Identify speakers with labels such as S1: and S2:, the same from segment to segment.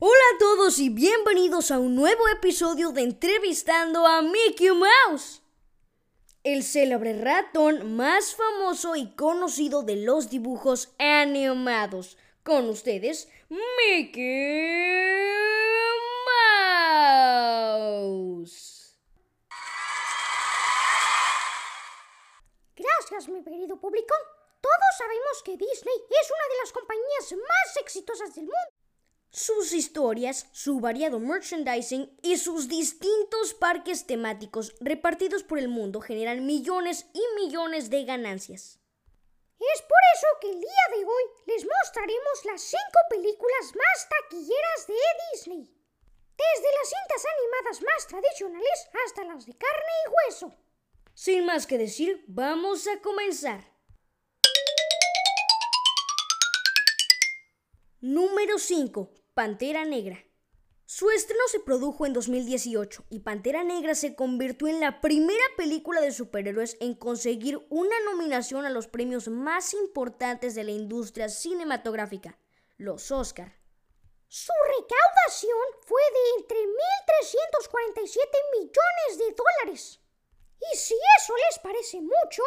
S1: a todos y bienvenidos a un nuevo episodio de Entrevistando a Mickey Mouse. El célebre ratón más famoso y conocido de los dibujos animados. Con ustedes, Mickey Mouse.
S2: Gracias, mi querido público. Todos sabemos que Disney es una de las compañías más exitosas del mundo.
S1: Sus historias, su variado merchandising y sus distintos parques temáticos repartidos por el mundo generan millones y millones de ganancias.
S2: Es por eso que el día de hoy les mostraremos las cinco películas más taquilleras de Disney. Desde las cintas animadas más tradicionales hasta las de carne y hueso.
S1: Sin más que decir, vamos a comenzar. Número 5. Pantera Negra. Su estreno se produjo en 2018 y Pantera Negra se convirtió en la primera película de superhéroes en conseguir una nominación a los premios más importantes de la industria cinematográfica, los Oscar.
S2: Su recaudación fue de entre 1.347 millones de dólares. Y si eso les parece mucho,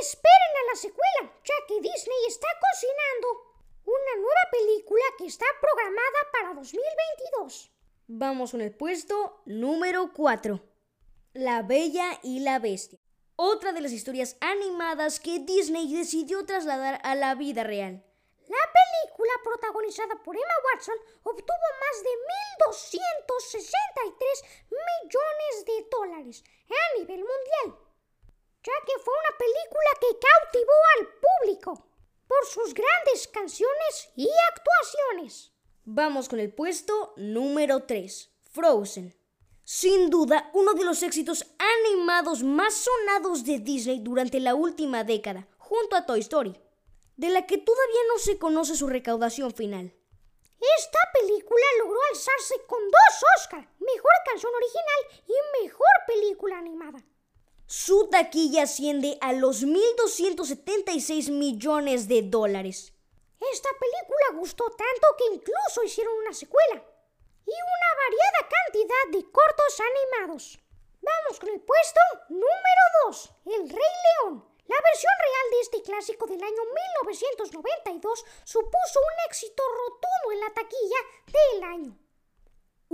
S2: esperen a la secuela, ya que Disney está cocinando una nueva película que está programada para 2022.
S1: Vamos con el puesto número 4. La Bella y la Bestia. Otra de las historias animadas que Disney decidió trasladar a la vida real.
S2: La película protagonizada por Emma Watson obtuvo más de 1.263 millones de dólares a nivel mundial, ya que fue una película que cautivó al público por sus grandes canciones y actuaciones.
S1: Vamos con el puesto número 3, Frozen. Sin duda, uno de los éxitos animados más sonados de Disney durante la última década, junto a Toy Story, de la que todavía no se conoce su recaudación final.
S2: Esta película logró alzarse con dos Oscars, Mejor Canción Original y Mejor Película Animada.
S1: Su taquilla asciende a los 1.276 millones de dólares.
S2: Esta película gustó tanto que incluso hicieron una secuela y una variada cantidad de cortos animados. Vamos con el puesto número 2, El Rey León. La versión real de este clásico del año 1992 supuso un éxito rotundo en la taquilla del año.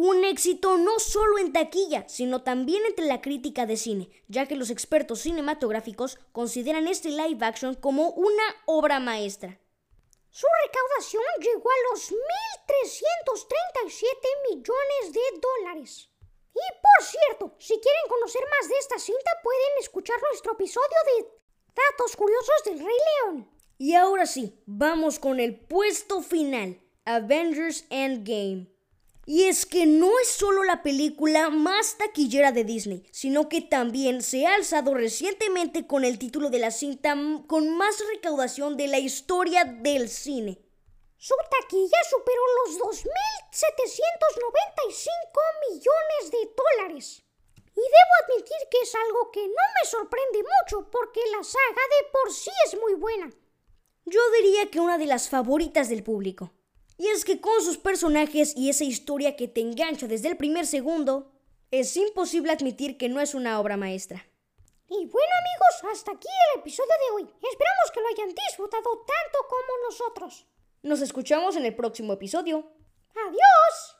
S1: Un éxito no solo en taquilla, sino también entre la crítica de cine, ya que los expertos cinematográficos consideran este live action como una obra maestra.
S2: Su recaudación llegó a los 1.337 millones de dólares. Y por cierto, si quieren conocer más de esta cinta, pueden escuchar nuestro episodio de Datos Curiosos del Rey León.
S1: Y ahora sí, vamos con el puesto final, Avengers Endgame. Y es que no es solo la película más taquillera de Disney, sino que también se ha alzado recientemente con el título de la cinta con más recaudación de la historia del cine.
S2: Su taquilla superó los 2.795 millones de dólares. Y debo admitir que es algo que no me sorprende mucho porque la saga de por sí es muy buena.
S1: Yo diría que una de las favoritas del público. Y es que con sus personajes y esa historia que te engancha desde el primer segundo, es imposible admitir que no es una obra maestra.
S2: Y bueno amigos, hasta aquí el episodio de hoy. Esperamos que lo hayan disfrutado tanto como nosotros.
S1: Nos escuchamos en el próximo episodio.
S2: Adiós.